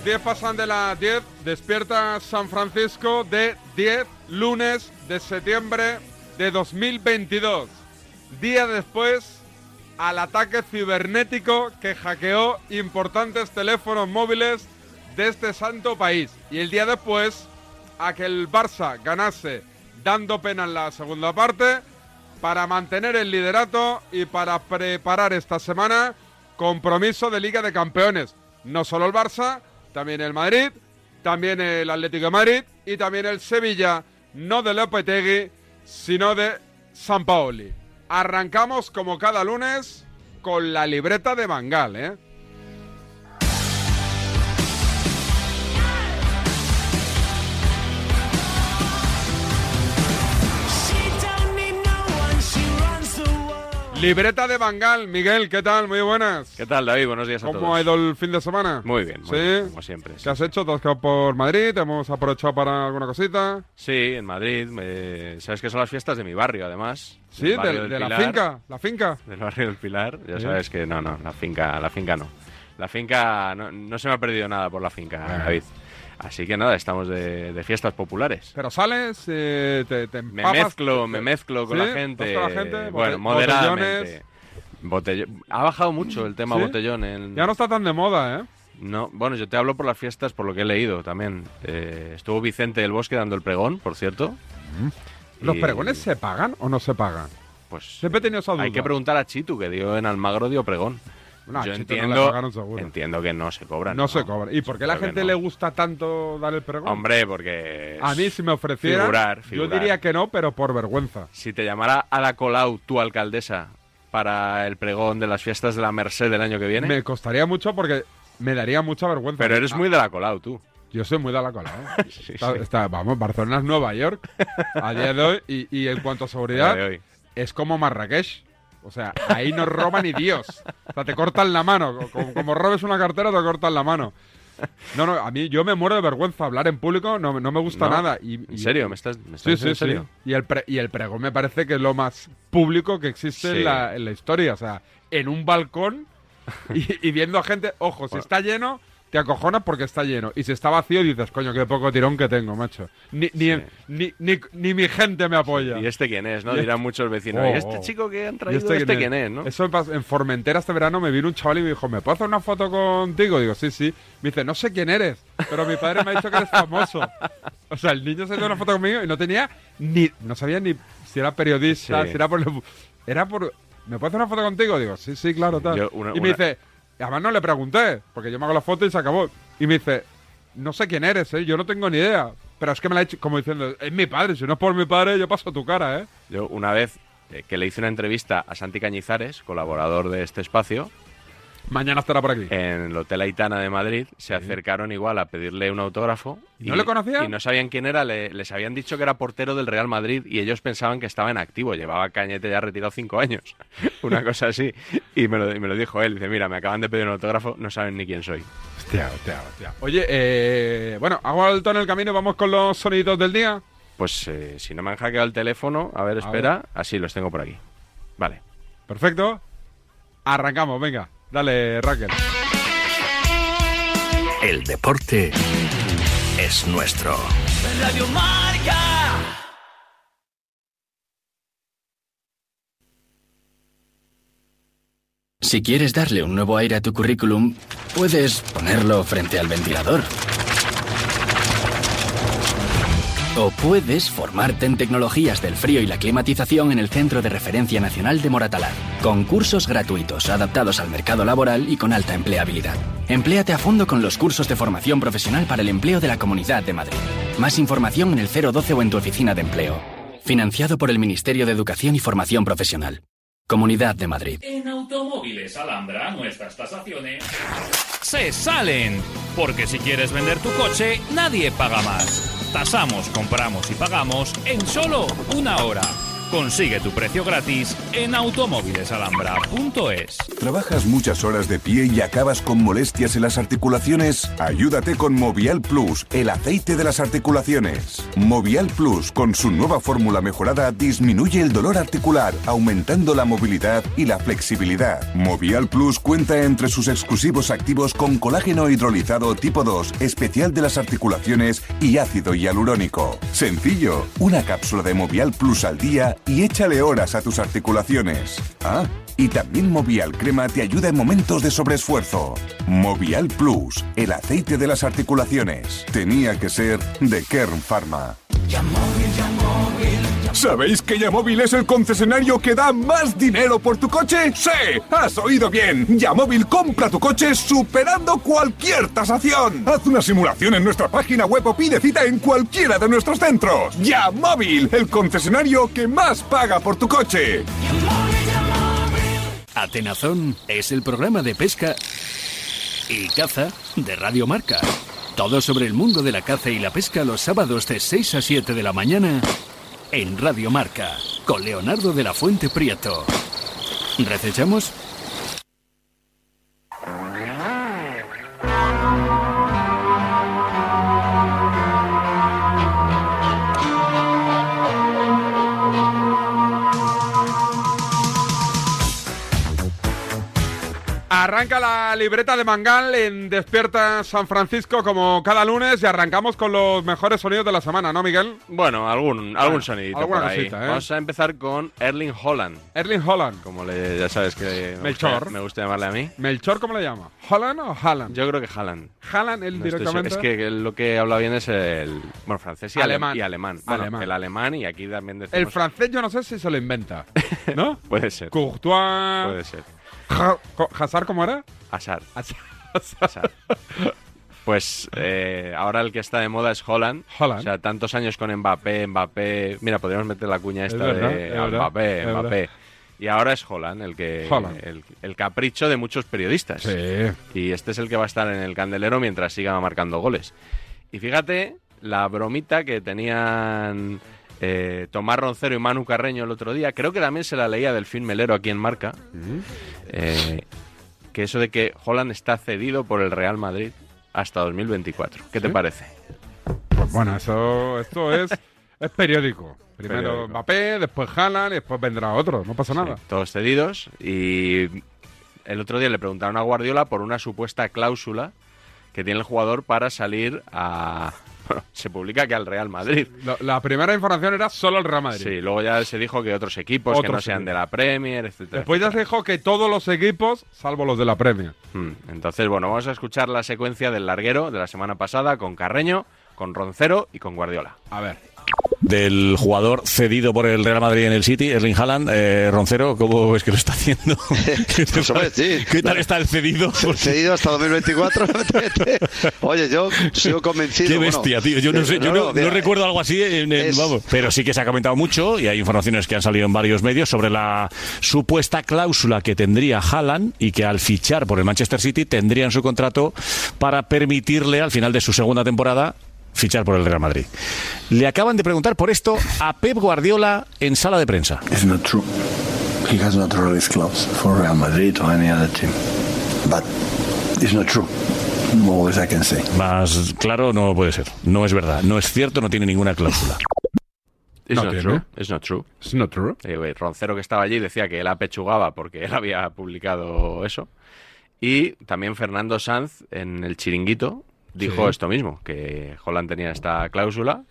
Muy buenas. 10 pasan de las 10. Despierta San Francisco de 10 lunes de septiembre de 2022. Día después al ataque cibernético que hackeó importantes teléfonos móviles de este santo país. Y el día después a que el Barça ganase dando pena en la segunda parte para mantener el liderato y para preparar esta semana compromiso de Liga de Campeones. No solo el Barça, también el Madrid, también el Atlético de Madrid y también el Sevilla, no de Lopetegui, sino de San Paoli. Arrancamos como cada lunes con la libreta de Bangal, ¿eh? Libreta de Bangal, Miguel, ¿qué tal? Muy buenas. ¿Qué tal, David? Buenos días a todos. ¿Cómo ha ido el fin de semana? Muy bien, muy ¿Sí? bien, como siempre. ¿Qué has hecho? ¿Te has quedado por Madrid? ¿Hemos aprovechado para alguna cosita? Sí, en Madrid. eh, Sabes que son las fiestas de mi barrio, además. Sí, de, la finca, la finca. Del barrio del Pilar. Ya Sí. sabes que no, no, la finca, la finca no. La finca, no, no se me ha perdido nada por la finca. David. Así que nada, estamos de, de fiestas populares. Pero sales, eh, te, te Me empapas, mezclo, te- me mezclo con ¿Sí? la gente. ¿Vas con la gente? Bueno, moderadamente. Ha bajado mucho el tema ¿Sí? botellón. En... Ya no está tan de moda, ¿eh? No, bueno, yo te hablo por las fiestas, por lo que he leído también. Eh, estuvo Vicente del Bosque dando el pregón, por cierto. ¿Los Y, pregones se pagan o no se pagan? Pues Siempre he tenido esa duda. hay que preguntar a Chitu, que dio en Almagro, dio pregón. No, a yo Chito no entiendo, entiendo que no se cobran. No se cobra. ¿Y por qué a la gente no. le gusta tanto dar el pregón? Hombre, porque... A mí si me ofrecieran, Figurar, yo diría que no, pero por vergüenza. Si te llamara Ada Colau, tu alcaldesa, para el pregón de las fiestas de la Merced del año que viene... Me costaría mucho porque me daría mucha vergüenza. Pero eres Ah, muy de la Colau, tú. Yo soy muy de la cola, ¿eh? Sí, Está- sí. está- vamos, Barcelona es Nueva York a día de hoy y, y en cuanto a seguridad es como Marrakech. O sea, ahí no roba ni Dios. O sea, te cortan la mano. Como, como robes una cartera, te cortan la mano. No, no, a mí yo me muero de vergüenza. Hablar en público no, no me gusta No, nada. Y, ¿En serio? ¿Me estás, me estás Sí, sí, en sí. serio? Y el, pre- y el pregón me parece que es lo más público que existe Sí. en, la, en la historia. O sea, en un balcón y, y viendo a gente. Ojo, si está lleno, te acojonas porque está lleno. Y si está vacío, dices, coño, qué poco tirón que tengo, macho. Ni, ni, Sí. ni, ni, ni mi gente me apoya. ¿Y este quién es, no? Dirán muchos vecinos. Oh, ¿Y este oh. chico que han ¿Y traído, este, quién es, no? Eso en Formentera este verano me vino un chaval y me dijo, ¿me puedo hacer una foto contigo? Digo, sí, sí. Me dice, no sé quién eres, pero mi padre me ha dicho que eres famoso. O sea, el niño se dio una foto conmigo y no tenía ni... No sabía ni si era periodista, Sí. si era por... Era por... ¿Me puedo hacer una foto contigo? Digo, sí, sí, claro, tal. Yo una- y me una- dice... Además no le pregunté, porque yo me hago la foto y se acabó. Y me dice, no sé quién eres, ¿eh? Yo no tengo ni idea. Pero es que me la ha hecho como diciendo, es mi padre, si no es por mi padre, yo paso tu cara, ¿eh? Yo una vez eh, que le hice una entrevista a Santi Cañizares, colaborador de este espacio, Mañana estará por aquí. en el Hotel Aitana de Madrid, se acercaron igual a pedirle un autógrafo. ¿No le conocían? Y no sabían quién era, le- les habían dicho que era portero del Real Madrid y ellos pensaban que estaba en activo, llevaba Cañete ya retirado cinco años, una cosa así. Y me lo, y me lo dijo él, dice, mira, me acaban de pedir un autógrafo, no saben ni quién soy. Hostia, hostia, hostia. Oye, eh, bueno, hago alto en el camino y vamos con los soniditos del día. Pues eh, si no me han hackeado el teléfono, a ver, A espera, así los tengo por aquí. Vale. Perfecto. Arrancamos, venga. Dale, Raquel. El deporte es nuestro. Radio Marca. Si quieres darle un nuevo aire a tu currículum, puedes ponerlo frente al ventilador o puedes formarte en tecnologías del frío y la climatización en el Centro de Referencia Nacional de Moratalaz, con cursos gratuitos adaptados al mercado laboral y con alta empleabilidad. Empléate a fondo con los cursos de formación profesional para el empleo de la Comunidad de Madrid. Más información en el 012 o en tu oficina de empleo. Financiado por el Ministerio de Educación y Formación Profesional. Comunidad de Madrid. En Automóviles Alhambra, nuestras tasaciones se salen. Porque si quieres vender tu coche, nadie paga más. Tasamos, compramos y pagamos en solo una hora. Consigue tu precio gratis en automóvilesalhambra.es. ¿Trabajas muchas horas de pie y acabas con molestias en las articulaciones? Ayúdate con Movial Plus, el aceite de las articulaciones. Movial Plus, con su nueva fórmula mejorada, disminuye el dolor articular, aumentando la movilidad y la flexibilidad. Movial Plus cuenta entre sus exclusivos activos con colágeno hidrolizado tipo 2, especial de las articulaciones y ácido hialurónico. Sencillo, una cápsula de Movial Plus al día y échale horas a tus articulaciones. Ah, y también Movial Crema te ayuda en momentos de sobreesfuerzo. Movial Plus, el aceite de las articulaciones. Tenía que ser de Kern Pharma. ¿Sabéis que Yamóvil es el concesionario que da más dinero por tu coche? ¡Sí! ¡Has oído bien! Yamóvil compra tu coche superando cualquier tasación. Haz una simulación en nuestra página web o pide cita en cualquiera de nuestros centros. Yamóvil, el concesionario que más paga por tu coche. Atenazón es el programa de pesca y caza de Radio Marca. Todo sobre el mundo de la caza y la pesca los sábados de 6 a 7 de la mañana en Radio Marca, con Leonardo de la Fuente Prieto. ¿Recechamos? Arranca la libreta de Mangal en Despierta San Francisco como cada lunes y arrancamos con los mejores sonidos de la semana, ¿no, Miguel? Bueno, algún, algún sonidito alguna por ahí. cosita, ¿eh? Vamos a empezar con Erling Holland, Erling Holland. como le, ya sabes que me Melchor. gusta, me gusta llamarle a mí. ¿Melchor cómo le llama? ¿Holland o Haaland? Yo creo que él No directamente. seguro. Es que lo que habla bien es el bueno, francés y ale- Alemán. y alemán. Bueno, Alemán. el alemán y aquí también decimos El francés yo no sé si se lo inventa, ¿no? puede ser. Courtois. Puede ser. ¿Hazard cómo era? Hazard. Hazard. Pues eh, ahora el que está de moda es Holland. Holland. O sea, tantos años con Mbappé, Mbappé. Mira, podríamos meter la cuña esta verdad, de es verdad, Mbappé, es Mbappé. verdad. Y ahora es Holland el que Haaland. El, el capricho de muchos periodistas. Sí. Y este es el que va a estar en el candelero mientras siga marcando goles. Y fíjate la bromita que tenían eh, Tomás Roncero y Manu Carreño el otro día. Creo que también se la leía del film Melero aquí en Marca. Eh, que eso de que Holland está cedido por el Real Madrid hasta 2024. ¿Qué te parece? Pues bueno, eso, esto es, es periódico. Primero Periódico. Mbappé, después Haaland y después vendrá otro. No pasa nada. Sí, todos cedidos. Y el otro día le preguntaron a Guardiola por una supuesta cláusula que tiene el jugador para salir a... Bueno, se publica que al Real Madrid. La, primera información era solo el Real Madrid. Sí, luego ya se dijo que otros equipos que no sean de la Premier, etcétera. Después ya se dijo que todos los equipos, salvo los de la Premier. Mm, Entonces, bueno, vamos a escuchar la secuencia del larguero de la semana pasada con Carreño, con Roncero y con Guardiola. A ver. Del jugador cedido por el Real Madrid en el City, Erling Haaland. Eh, Roncero, ¿cómo ves que lo está haciendo? ¿Qué, Pues, hombre, parece? sí. ¿Qué tal está el cedido? Cedido hasta 2024. Oye, yo sigo convencido. Qué bueno, bestia, tío. Yo no sé, yo no, recuerdo algo así, en- en- es- vamos. Pero sí que se ha comentado mucho y hay informaciones que han salido en varios medios sobre la supuesta cláusula que tendría Haaland y que al fichar por el Manchester City tendría en su contrato para permitirle al final de su segunda temporada fichar por el Real Madrid. Le acaban de preguntar por esto a Pep Guardiola en sala de prensa. It's not true. He has not released clubs for Real Madrid or any other team. But it's not true. More I can say. Más claro no puede ser. No es verdad. No es cierto, no tiene ninguna cláusula. It's No not tiene. true. It's not true. It's not true. Eh, güey, Roncero que estaba allí decía que él apechugaba porque él había publicado eso. Y también Fernando Sanz en el chiringuito dijo Sí. esto mismo, que Holland tenía esta cláusula,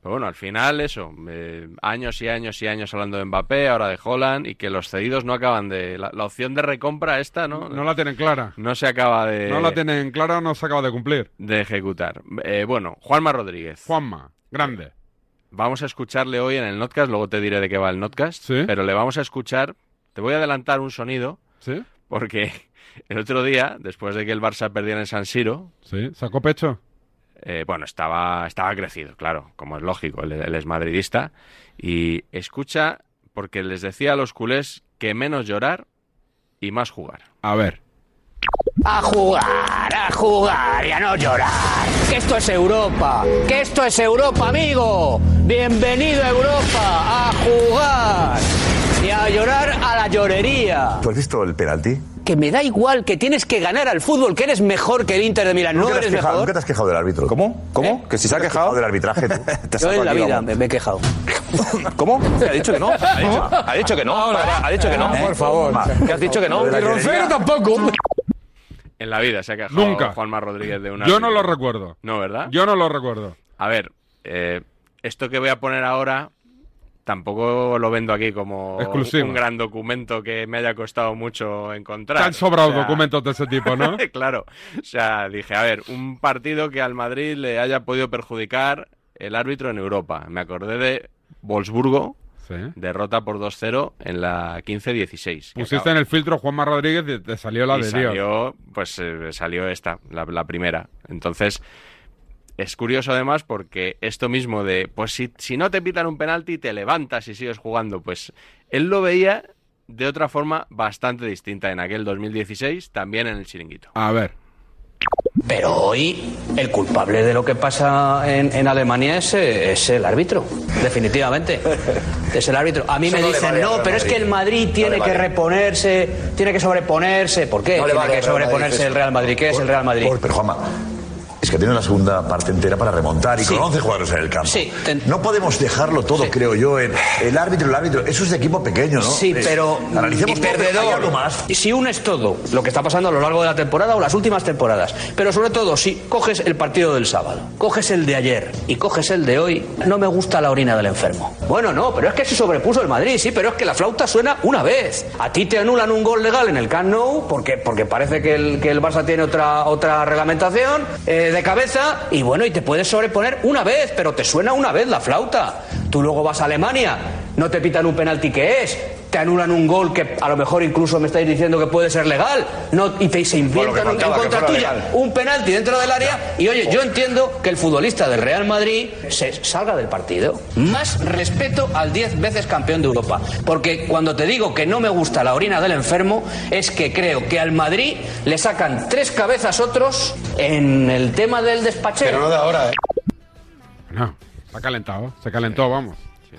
Pero bueno, al final eso, eh, años y años y años hablando de Mbappé, ahora de Holland, y que los cedidos no acaban de... La, la opción de recompra esta, ¿no? No la tienen clara. No se acaba de... No la tienen clara, no se acaba de cumplir. De ejecutar. Eh, bueno, Juanma Rodríguez. Juanma, grande. Vamos a escucharle hoy en el Notcast, luego te diré de qué va el Notcast, Sí. pero le vamos a escuchar, te voy a adelantar un sonido, ¿Sí? porque el otro día, después de que el Barça perdiera en San Siro, Sí, sacó pecho. eh, bueno, estaba, estaba crecido, claro, como es lógico, él, él es madridista, y escucha, porque les decía a los culés que menos llorar y más jugar. A ver. A jugar, a jugar y a no llorar. Que esto es Europa, que esto es Europa, amigo. Bienvenido a Europa, a jugar y a llorar a la llorería. ¿Tú has visto el penalti? Que me da igual, que tienes que ganar al fútbol, que eres mejor que el Inter de Milán. ¿No ¿Nunca te has eres quejado- mejor? ¿Nunca te has quejado del árbitro? ¿Cómo? ¿Cómo? ¿Que si se ha quejado? del arbitraje. tú? Te Yo en la vida me, me he quejado. ¿Cómo? Ha dicho que no. Ha dicho, ha dicho que no. Ha dicho que no. Por favor. ¿Qué has dicho que no? Y Roncero tampoco. En la vida se ha quejado Nunca. Juanma Rodríguez de una... Yo no lo recuerdo. No, ¿verdad? Yo no lo recuerdo. A ver, eh, esto que voy a poner ahora tampoco lo vendo aquí como Exclusivo. un gran documento que me haya costado mucho encontrar. Te han sobrado O sea, documentos de ese tipo, ¿no? claro. O sea, dije, a ver, un partido que al Madrid le haya podido perjudicar el árbitro en Europa. Me acordé de Wolfsburgo, Sí. derrota por 2-0 en la 15-16. que Pusiste en el filtro Juanma Rodríguez y te salió la y de Dios. salió, pues eh, salió esta, la, la primera. Entonces, es curioso además porque esto mismo de, pues si, si no te pitan un penalti, te levantas y sigues jugando, pues él lo veía de otra forma bastante distinta en aquel 2016, también en el chiringuito. A ver. Pero hoy el culpable de lo que pasa en, en Alemania es, es el árbitro, definitivamente. Es el árbitro. A mí Eso me no dicen, vale no, pero es que el Madrid No tiene que vale. reponerse, tiene que sobreponerse. ¿Por qué? No tiene vale que sobreponerse el. Real Madrid. ¿Qué es el Real Madrid? Por- pero Juanma, es que tiene una segunda parte entera para remontar y Sí. con 11 jugadores en el campo. Sí, No podemos dejarlo todo, Sí. creo yo, en el árbitro, el árbitro. Eso es de equipo pequeño, ¿no? Sí, Eh, pero Analicemos y todo, perdedor. más. Y Si unes todo lo que está pasando a lo largo de la temporada o las últimas temporadas, pero sobre todo si coges el partido del sábado, coges el de ayer y coges el de hoy, no me gusta la orina del enfermo. Bueno, no, pero es que se sobrepuso el Madrid, sí, pero es que la flauta suena una vez. A ti te anulan un gol legal en el Camp Nou porque, porque parece que el, que el Barça tiene otra, otra reglamentación eh, de cabeza y bueno, y te puedes sobreponer una vez, pero te suena una vez la flauta. Tú luego vas a Alemania, no te pitan un penalti que es, te anulan un gol que a lo mejor incluso me estáis diciendo que puede ser legal, no, y te se inventan en contra tuya legal. un penalti dentro del área y oye, yo entiendo que el futbolista del Real Madrid se salga del partido. Más respeto al 10 veces campeón de Europa, porque cuando te digo que no me gusta la orina del enfermo es que creo que al Madrid le sacan tres cabezas otros en el tema del despachero. Pero no de ahora, ¿eh? No, se ha calentado. Se calentó, vamos.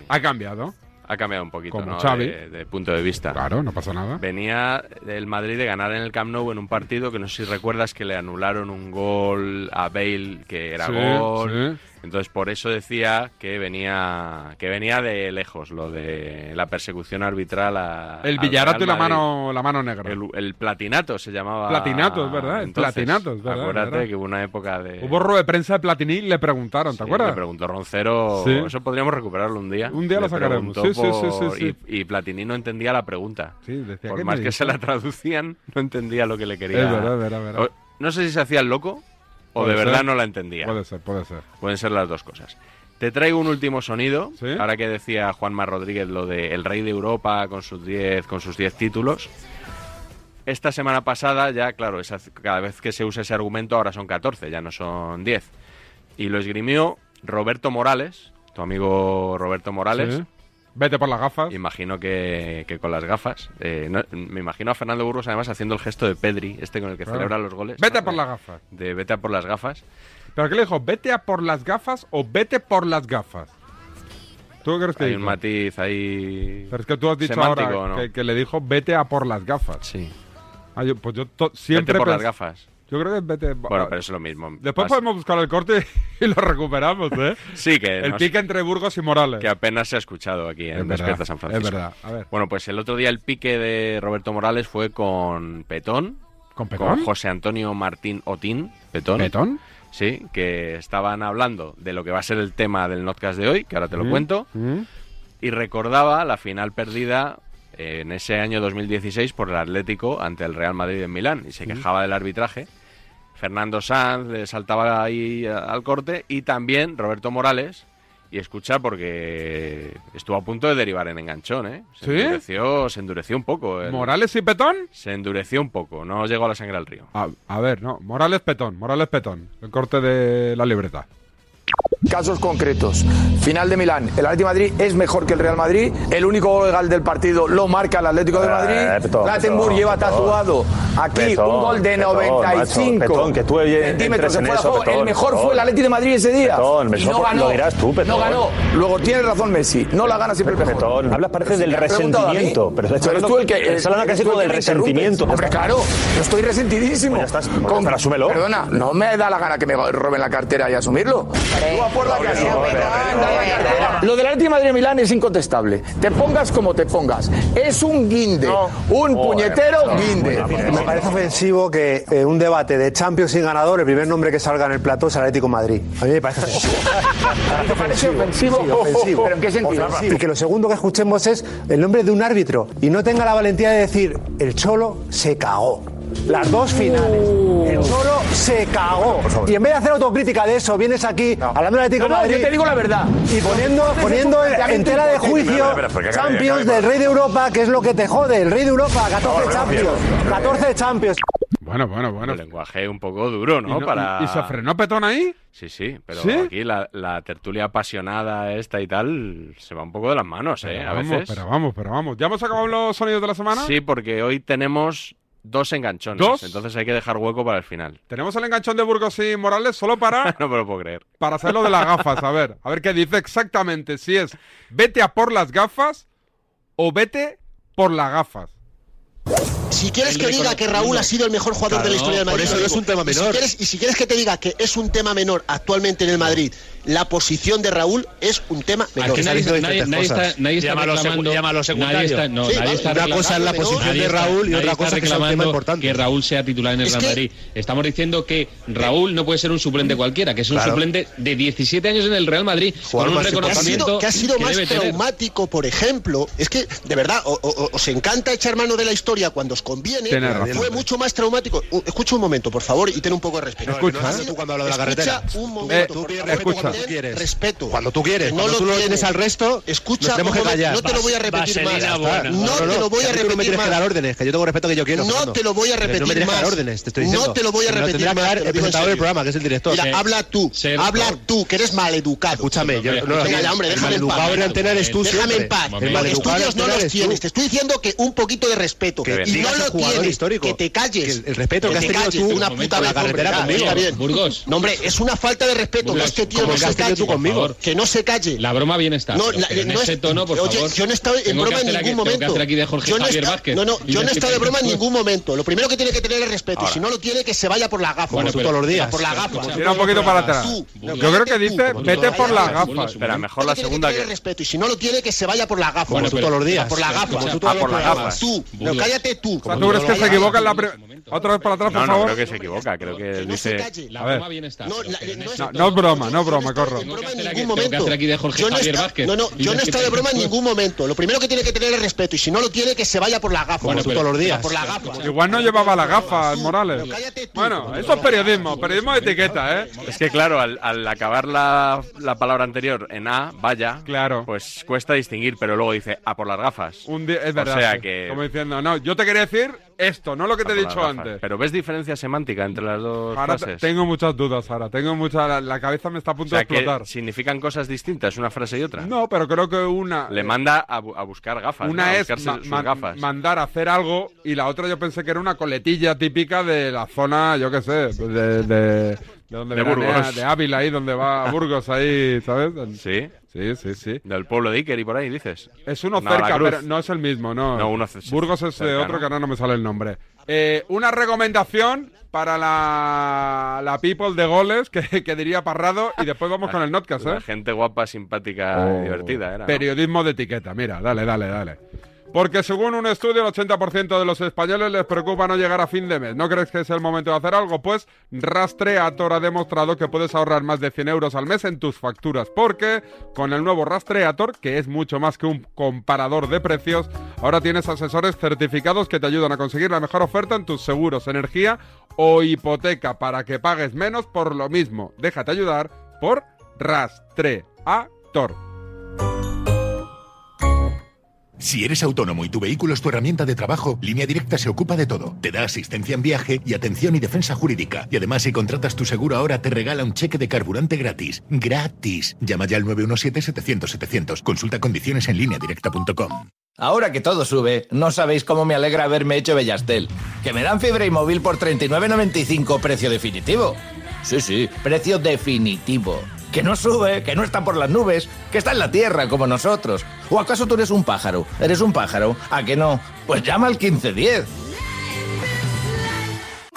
Ha cambiado. Ha cambiado un poquito, Como ¿no? Xavi. De, de punto de vista. Claro, no pasa nada. Venía el Madrid de ganar en el Camp Nou en un partido que no sé si recuerdas que le anularon un gol a Bale que era Sí, gol. sí. Entonces por eso decía que venía que venía de lejos lo de la persecución arbitral a El Villarato y la mano, la mano negra. El, el platinato se llamaba. Platinato, es verdad, entonces. platinato, es verdad, Acuérdate verdad. que hubo una época de. Hubo rueda de prensa de Platini y le preguntaron, ¿te Sí, acuerdas? Le preguntó Roncero. Sí. Eso podríamos recuperarlo un día. Un día Le lo sacaremos. Sí, sí, sí, sí, por-. Y, y Platini no entendía la pregunta. Sí, decía, Por ¿qué más que se la traducían, no entendía lo que le quería. Es verdad, verdad, verdad. O- no sé si se hacía el loco o de verdad no la entendía. Puede ser, puede ser. Pueden ser las dos cosas. Te traigo un último sonido, ahora que decía Juanma Rodríguez lo de el rey de Europa con sus 10 con sus 10 títulos. Esta semana pasada ya, claro, esa- cada vez que se usa ese argumento ahora son 14, ya no son 10. Y lo esgrimió Roberto Morales, tu amigo Roberto Morales. Sí. Vete por las gafas. Imagino que, que con las gafas. Eh, no- me imagino a Fernando Burgos además haciendo el gesto de Pedri, este con el que Claro. celebra los goles. Vete por las gafas. De vete a por las gafas. ¿Pero qué le dijo? ¿Vete a por las gafas o vete por las gafas? ¿Tú qué crees que Hay dijo? un matiz ahí. Pero es que tú has dicho semántico, ahora ¿no? que, que le dijo vete a por las gafas. Sí. Ah, yo- pues yo to- siempre Vete por las pens- gafas. Yo creo que es vete. Bueno, pero es lo mismo. Después Vas- podemos buscar el corte y lo recuperamos, ¿eh? Sí, que El nos- pique entre Burgos y Morales. que apenas se ha escuchado aquí en Es Despierta San Francisco. es verdad. A ver. Bueno, pues el otro día el pique de Roberto Morales fue con Petón. ¿Con Petón? José Antonio Martín Otín. Petón. ¿Petón? Sí, que estaban hablando de lo que va a ser el tema del notcast de hoy, que ahora te lo Mm. cuento, Mm. y recordaba la final perdida en ese año 2016 por el Atlético ante el Real Madrid en Milán, y se quejaba del arbitraje. Fernando Sanz le saltaba ahí a- al corte y también Roberto Morales. Y escucha porque estuvo a punto de derivar en enganchón, ¿eh? Se ¿Sí? endureció, se endureció un poco. el- ¿Morales y Petón? Se endureció un poco, no llegó a la sangre al río. A, a ver, no. Morales Petón, Morales Petón. El corte de la libreta. Casos concretos. Final de Milán. El Atlético de Madrid es mejor que el Real Madrid. El único gol legal del partido lo marca el Atlético de Eh, Madrid. Petón, Lattenburg Petón, lleva Petón. tatuado aquí Petón, un gol de Petón, 95 macho, Petón, que tú entres centímetros de en fuera de eso, juego. El mejor Petón. fue el Atlético de Madrid ese día. Petón, y no ganó. lo dirás tú, Petón. No ganó. Luego tiene razón Messi. No la gana siempre el mejor. Hablas parece del resentimiento, pero estás eres tú el que eres casi tú el como que del resentimiento. Hombre, claro, yo estoy resentidísimo. Pues ya estás, pues Con- pero asúmelo. Perdona, no me da la gana que me roben la cartera y asumirlo. Tú por la. Lo del Atlético de Madrid Milán es incontestable. Te pongas como te pongas. Es un guinde. Un puñetero guinde. Me parece ofensivo que eh, un debate de Champions sin ganador, el primer nombre que salga en el plató es Atlético de Madrid. A mí me parece ofensivo. ¿Te parece ofensivo? Sí, ofensivo. ¿Pero en qué sentido? Y que lo segundo que escuchemos es el nombre de un árbitro y no tenga la valentía de decir el Cholo se cagó. Las dos finales. El Cholo se cagó. Y en vez de hacer autocrítica de eso, vienes aquí hablando del Atlético de No, no, Madrid. yo te digo la verdad. Y poniendo, poniendo en tela de juicio Champions del Rey de Europa, que es lo que te jode. El Rey de Europa, 14 Champions. 14 Champions. Bueno, bueno, bueno. Un lenguaje un poco duro, ¿no? ¿Y no- Para... y- se frenó Petón ahí? Sí, sí, pero ¿Sí? aquí la, la tertulia apasionada esta y tal se va un poco de las manos, ¿eh? A vamos, veces. pero vamos, pero vamos. ¿Ya hemos acabado los sonidos de la semana? Sí, porque hoy tenemos dos enganchones. ¿Dos? Entonces hay que dejar hueco para el final. Tenemos el enganchón de Burgos y Morales solo para, no me lo puedo creer. para hacer lo de las gafas. A ver, a ver qué dice exactamente. Si es vete a por las gafas o vete por las gafas. Si quieres que diga que Raúl ha sido el mejor jugador de la historia del por Madrid, eso lo no es un tema Y si menor. quieres- Y si quieres que te diga que es un tema menor actualmente en el Madrid, la posición de Raúl es un tema menor. Aquí nadie, nadie- nadie está, nadie está Llámalo secu- reclamando. llámalo nadie secundario. está, no, Sí, nadie vale. está Una cosa es la posición de está- Raúl y otra cosa es que sea un tema reclamando importante. Que Raúl sea titular en el Es Real que- Madrid. Estamos diciendo que Raúl no puede ser un suplente cualquiera, que es un Claro. suplente de 17 años en el Real Madrid con un que ha reconocimiento sido, que ha sido que más tener. traumático, por ejemplo, es que de verdad o- o- os encanta echar mano de la historia cuando os conviene. Fue mucho más traumático. Escucha un momento, por favor, y ten un poco de respeto. Escucha, Ha ¿eh? sido- Tú cuando hablas de la escucha carretera. un momento, tú tú quieres. Respeto. Cuando tú quieres. Que Cuando tú lo tienes. tienes al resto, escucha tenemos que callar. No te lo voy a repetir más. No, te lo voy a que tú no me repetir tienes que más. dar órdenes, que yo tengo respeto que yo quiero. No Fernando. te lo voy a repetir No me tienes que dar más. órdenes, te estoy No diciendo. te lo voy a repetir más, dar te lo el presentador del programa, que es el director. Mira, habla tú, habla tú, que eres maleducado. Escúchame, yo- no, Venga, hombre, déjame en paz. maleducado en antena eres tú Déjame en paz. Estudios no los tienes. Te estoy diciendo que un poquito de respeto. Que Y no lo tienes. Que te calles. Que el- respeto que has te tenido tú una puta la carretera conmigo. está bien. Burgos. No, hombre, es una falta de respeto que Burgos, este tío no el que se has tenido calle. tú conmigo. Favor. Que no se calle. La broma bien está. No, pero la- en no ese es- tono, por oye, favor. yo no he estado en Tengo broma en aquí- ningún que momento. aquí de Jorge Yo no Javier estado- Vázquez. No, no, yo no he estado de broma en ningún momento. Lo primero que tiene que tener es respeto. Ahora. Y si no lo tiene, que se vaya por la gafa. Como tú todos los días. Por la gafa. Tira un poquito para atrás. Yo creo que dice vete por las gafas. Espera, mejor la segunda que respeto. Y si no lo tiene, que se vaya por la gafa. Como tú todos los días. Por la gafa. Como tú todos Ah, los por la días. gafa. Tú. No, Burgos. cállate tú. ¿tú crees que se equivoca en la Otra vez para atrás, por No, no, favor. creo que se equivoca. Creo que dice... La broma está. No, la- en no es- No, tono- no es broma, no es broma, corro. en Tengo que hacer ningún aquí- tengo momento. que hacer aquí de Jorge Yo no Vázquez. No, yo no he estado de broma en ningún momento. Lo primero que tiene que tener es respeto. Y si no lo tiene, que se vaya por la gafa. Bueno, Como tú pero- todos los días. pero- Por la gafa. Igual no llevaba la gafa, Morales. Bueno, eso es periodismo, periodismo de etiqueta, ¿eh? Es que claro, al, al acabar la, la palabra anterior en A, vaya, claro. pues cuesta distinguir, pero luego dice a por las gafas. Un es verdad. O sea sí. que... Como diciendo, no, yo te quería decir esto, no lo que te he dicho gafas. antes. Pero ves diferencia semántica entre las dos Ahora frases. tengo muchas dudas, ahora. Tengo mucha, la, la cabeza me está a punto explotar. que significan cosas distintas una frase y otra. No, pero creo que una. Le manda a, bu- a buscar gafas. Una ¿no? A es ma- sus gafas. mandar a hacer algo y la otra yo pensé que era una coletilla típica de la zona, yo qué sé, de, de, de donde De Burgos. de Ávila ahí, donde va a Burgos ahí, ¿sabes? Sí. Sí, sí, sí. Del pueblo de Iker y por ahí, dices. Es uno No, cerca, pero no es el mismo, ¿no? No, uno ce- Burgos es eh, cerca, otro ¿no? que ahora no me sale el nombre. Eh, una recomendación para la, la people de goles, que, que diría Parrado, y después vamos con el notcast, ¿eh? La gente guapa, simpática Oh. divertida era. Periodismo de etiqueta, mira, dale, dale, dale. Porque según un estudio, el 80% de los españoles les preocupa no llegar a fin de mes. ¿No crees que es el momento de hacer algo? Pues Rastreator ha demostrado que puedes ahorrar más de 100 euros al mes en tus facturas. Porque con el nuevo Rastreator, que es mucho más que un comparador de precios, ahora tienes asesores certificados que te ayudan a conseguir la mejor oferta en tus seguros, energía o hipoteca para que pagues menos por lo mismo. Déjate ayudar por Rastreator. Si eres autónomo y tu vehículo es tu herramienta de trabajo, Línea Directa se ocupa de todo. Te da asistencia en viaje y atención y defensa jurídica. Y además, si contratas tu seguro ahora, te regala un cheque de carburante gratis. ¡Gratis! Llama ya al 917-700-700. Consulta condiciones en lineadirecta.com. Ahora que todo sube, no sabéis cómo me alegra haberme hecho Bellastel. Que me dan fibra y móvil por 39.95 precio definitivo. Sí, sí, precio definitivo. Que no sube, que no está por las nubes, que está en la tierra como nosotros. ¿O acaso tú eres un pájaro? ¿Eres un pájaro? ¿A que no? Pues llama al 1510.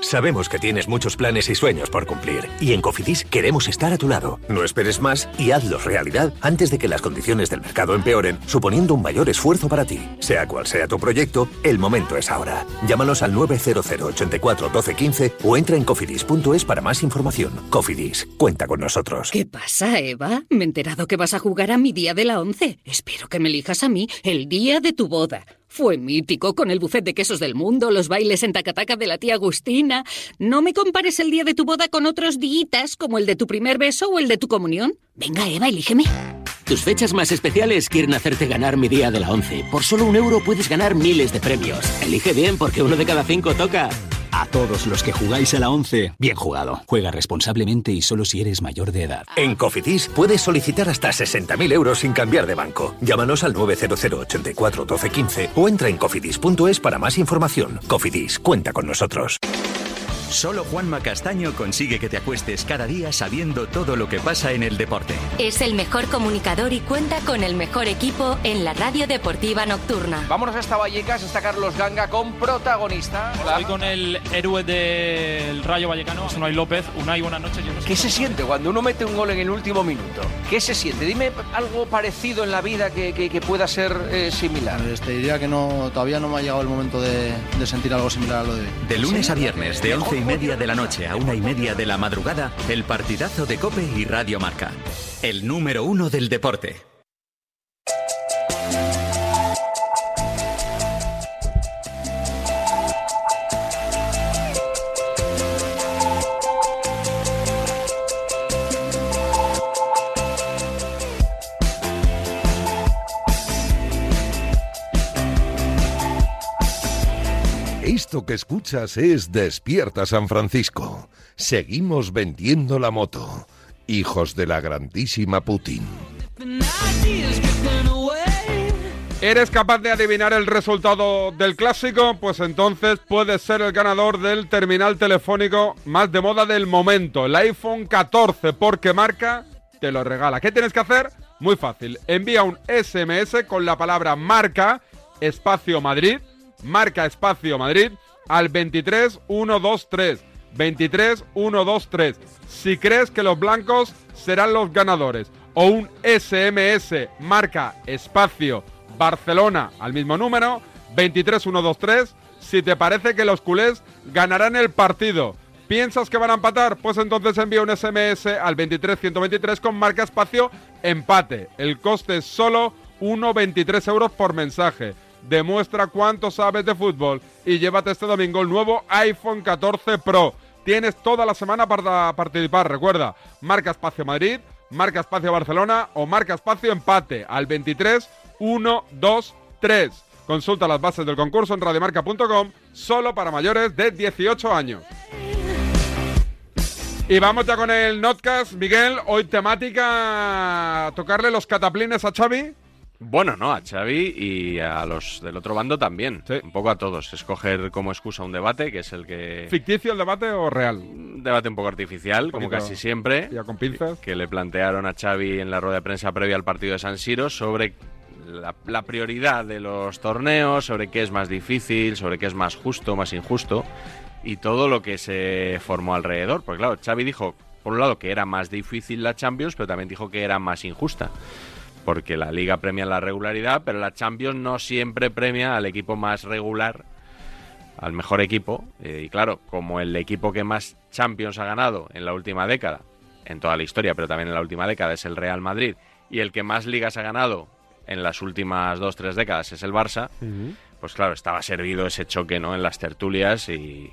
Sabemos que tienes muchos planes y sueños por cumplir y en Cofidis queremos estar a tu lado. No esperes más y hazlos realidad antes de que las condiciones del mercado empeoren, suponiendo un mayor esfuerzo para ti. Sea cual sea tu proyecto, el momento es ahora. Llámanos al 900 84 12 15 o entra en cofidis.es para más información. Cofidis, cuenta con nosotros. ¿Qué pasa, Eva? Me he enterado que vas a jugar a mi día de la once. Espero que me elijas a mí el día de tu boda. Fue mítico, con el buffet de quesos del mundo, los bailes en tacataca de la tía Agustina. No me compares el día de tu boda con otros días, como el de tu primer beso o el de tu comunión. Venga, Eva, elígeme. Tus fechas más especiales quieren hacerte ganar mi día de la once. Por solo un euro puedes ganar miles de premios. Elige bien, porque uno de cada cinco toca. A todos los que jugáis a la 11, bien jugado. Juega responsablemente y solo si eres mayor de edad. En Cofidis puedes solicitar hasta 60.000 euros sin cambiar de banco. Llámanos al 900 84 12 15 o entra en cofidis.es para más información. Cofidis, cuenta con nosotros. Solo Juanma Castaño consigue que te acuestes cada día sabiendo todo lo que pasa en el deporte. Es el mejor comunicador y cuenta con el mejor equipo en la radio deportiva nocturna. Vámonos hasta Vallecas, está Carlos Ganga con protagonista. Estoy con el héroe del Rayo Vallecano, Unai López. Unai, buenas noches. Yo no sé ¿Qué se siente cuando uno mete un gol en el último minuto? ¿Qué se siente? Dime algo parecido en la vida que, que- que pueda ser eh, similar. Pues te diría que no, todavía no me ha llegado el momento de, de sentir algo similar a lo de. De lunes a viernes, de once y media de la noche a una y media de la madrugada, el partidazo de Cope y Radio Marca. El número uno del deporte. Esto que escuchas es Despierta San Francisco. Seguimos vendiendo la moto. Hijos de la grandísima Putin. ¿Eres capaz de adivinar el resultado del clásico? Pues entonces puedes ser el ganador del terminal telefónico más de moda del momento, el iPhone 14, porque marca te lo regala. ¿Qué tienes que hacer? Muy fácil. Envía un SMS con la palabra marca, espacio Madrid, marca espacio Madrid, al 23123. 23123. Si crees que los blancos serán los ganadores. O un SMS marca espacio Barcelona al mismo número, 23123. Si te parece que los culés ganarán el partido. ¿Piensas que van a empatar? Pues entonces envía un SMS al 23123 con marca espacio empate. El coste es solo 1,23 euros por mensaje. Demuestra cuánto sabes de fútbol y llévate este domingo el nuevo iPhone 14 Pro. Tienes toda la semana para participar. Recuerda, marca espacio Madrid, marca espacio Barcelona o marca espacio empate al 23 1 2 3. Consulta las bases del concurso en radiomarca.com solo para mayores de 18 años. Y vamos ya con el Notcast. Miguel, hoy temática tocarle los cataplines a Xavi. Bueno, no, a Xavi y a los del otro bando también. Un poco a todos. Escoger como excusa un debate, que es el que... ¿Ficticio el debate o real? Un debate un poco artificial, como casi siempre. Ya con pinzas. Que le plantearon a Xavi en la rueda de prensa previa al partido de San Siro sobre la, la prioridad de los torneos, sobre qué es más difícil, sobre qué es más justo, más injusto y todo lo que se formó alrededor. Porque claro, Xavi dijo, por un lado, que era más difícil la Champions, pero también dijo que era más injusta. Porque la liga premia la regularidad, pero la Champions no siempre premia al equipo más regular, al mejor equipo. Eh, y claro, como el equipo que más Champions ha ganado en la última década, en toda la historia, pero también en la última década, es el Real Madrid, y el que más ligas ha ganado en las últimas dos, tres décadas es el Barça, pues claro, estaba servido ese choque ¿no? en las tertulias y,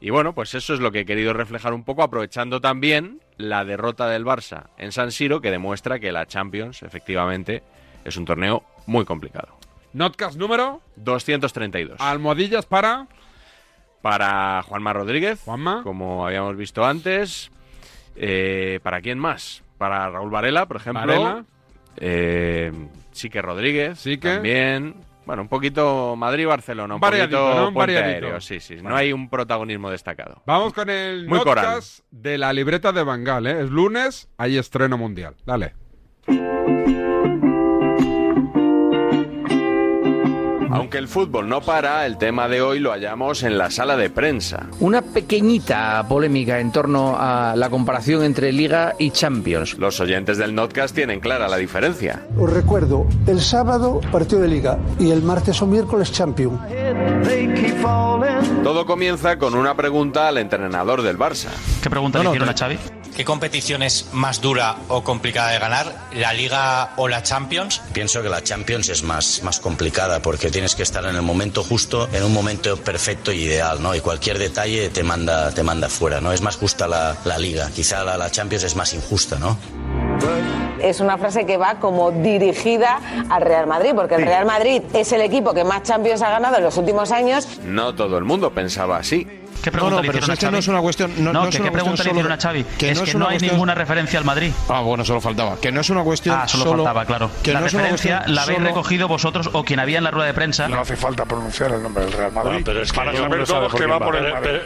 y bueno, pues eso es lo que he querido reflejar un poco, aprovechando también la derrota del Barça en San Siro, que demuestra que la Champions, efectivamente, es un torneo muy complicado. Notcast número 232. Almohadillas para Para Juanma Rodríguez, como habíamos visto antes. Eh, ¿Para quién más? Para Raúl Varela, por ejemplo. Varela. Eh, Sique Rodríguez, Sique. también. Bueno, un poquito Madrid-Barcelona, un Variadito, poquito ¿no? Puente aéreo, Sí, sí, no hay un protagonismo destacado. Vamos con el Muy coral. Notcast de la libreta de Bangal, ¿eh? Es lunes, hay estreno mundial. Dale. Aunque el fútbol no para, el tema de hoy lo hallamos en la sala de prensa. Una pequeñita polémica en torno a la comparación entre Liga y Champions. Los oyentes del Notcast tienen clara la diferencia. Os recuerdo, el sábado partido de liga y el martes o miércoles champion. Todo comienza con una pregunta al entrenador del Barça. ¿Qué pregunta le hicieron a Xavi? ¿Qué competición es más dura o complicada de ganar? ¿La Liga o la Champions? Pienso que la Champions es más, más complicada porque tienes que estar en el momento justo, en un momento perfecto y ideal, ¿no? Y cualquier detalle te manda, te manda fuera, ¿no? Es más justa la, la Liga, quizá la, la Champions es más injusta, ¿no? Es una frase que va como dirigida al Real Madrid, porque el Real Madrid es el equipo que más Champions ha ganado en los últimos años. No todo el mundo pensaba así. ¿Qué pregunta No, no, le pero Xavi? no es una cuestión- no- no es que una ¿qué pregunta le hicieron a Xavi? que es no es que no hay cuestión- ninguna referencia al Madrid. Ah, bueno, solo faltaba. Que no es una cuestión Ah, solo, solo- faltaba, claro. que la no referencia la habéis solo- recogido vosotros o quien había en la rueda de prensa. No hace falta pronunciar el nombre del Real Madrid. pero es que para saber todos que va por el Madrid.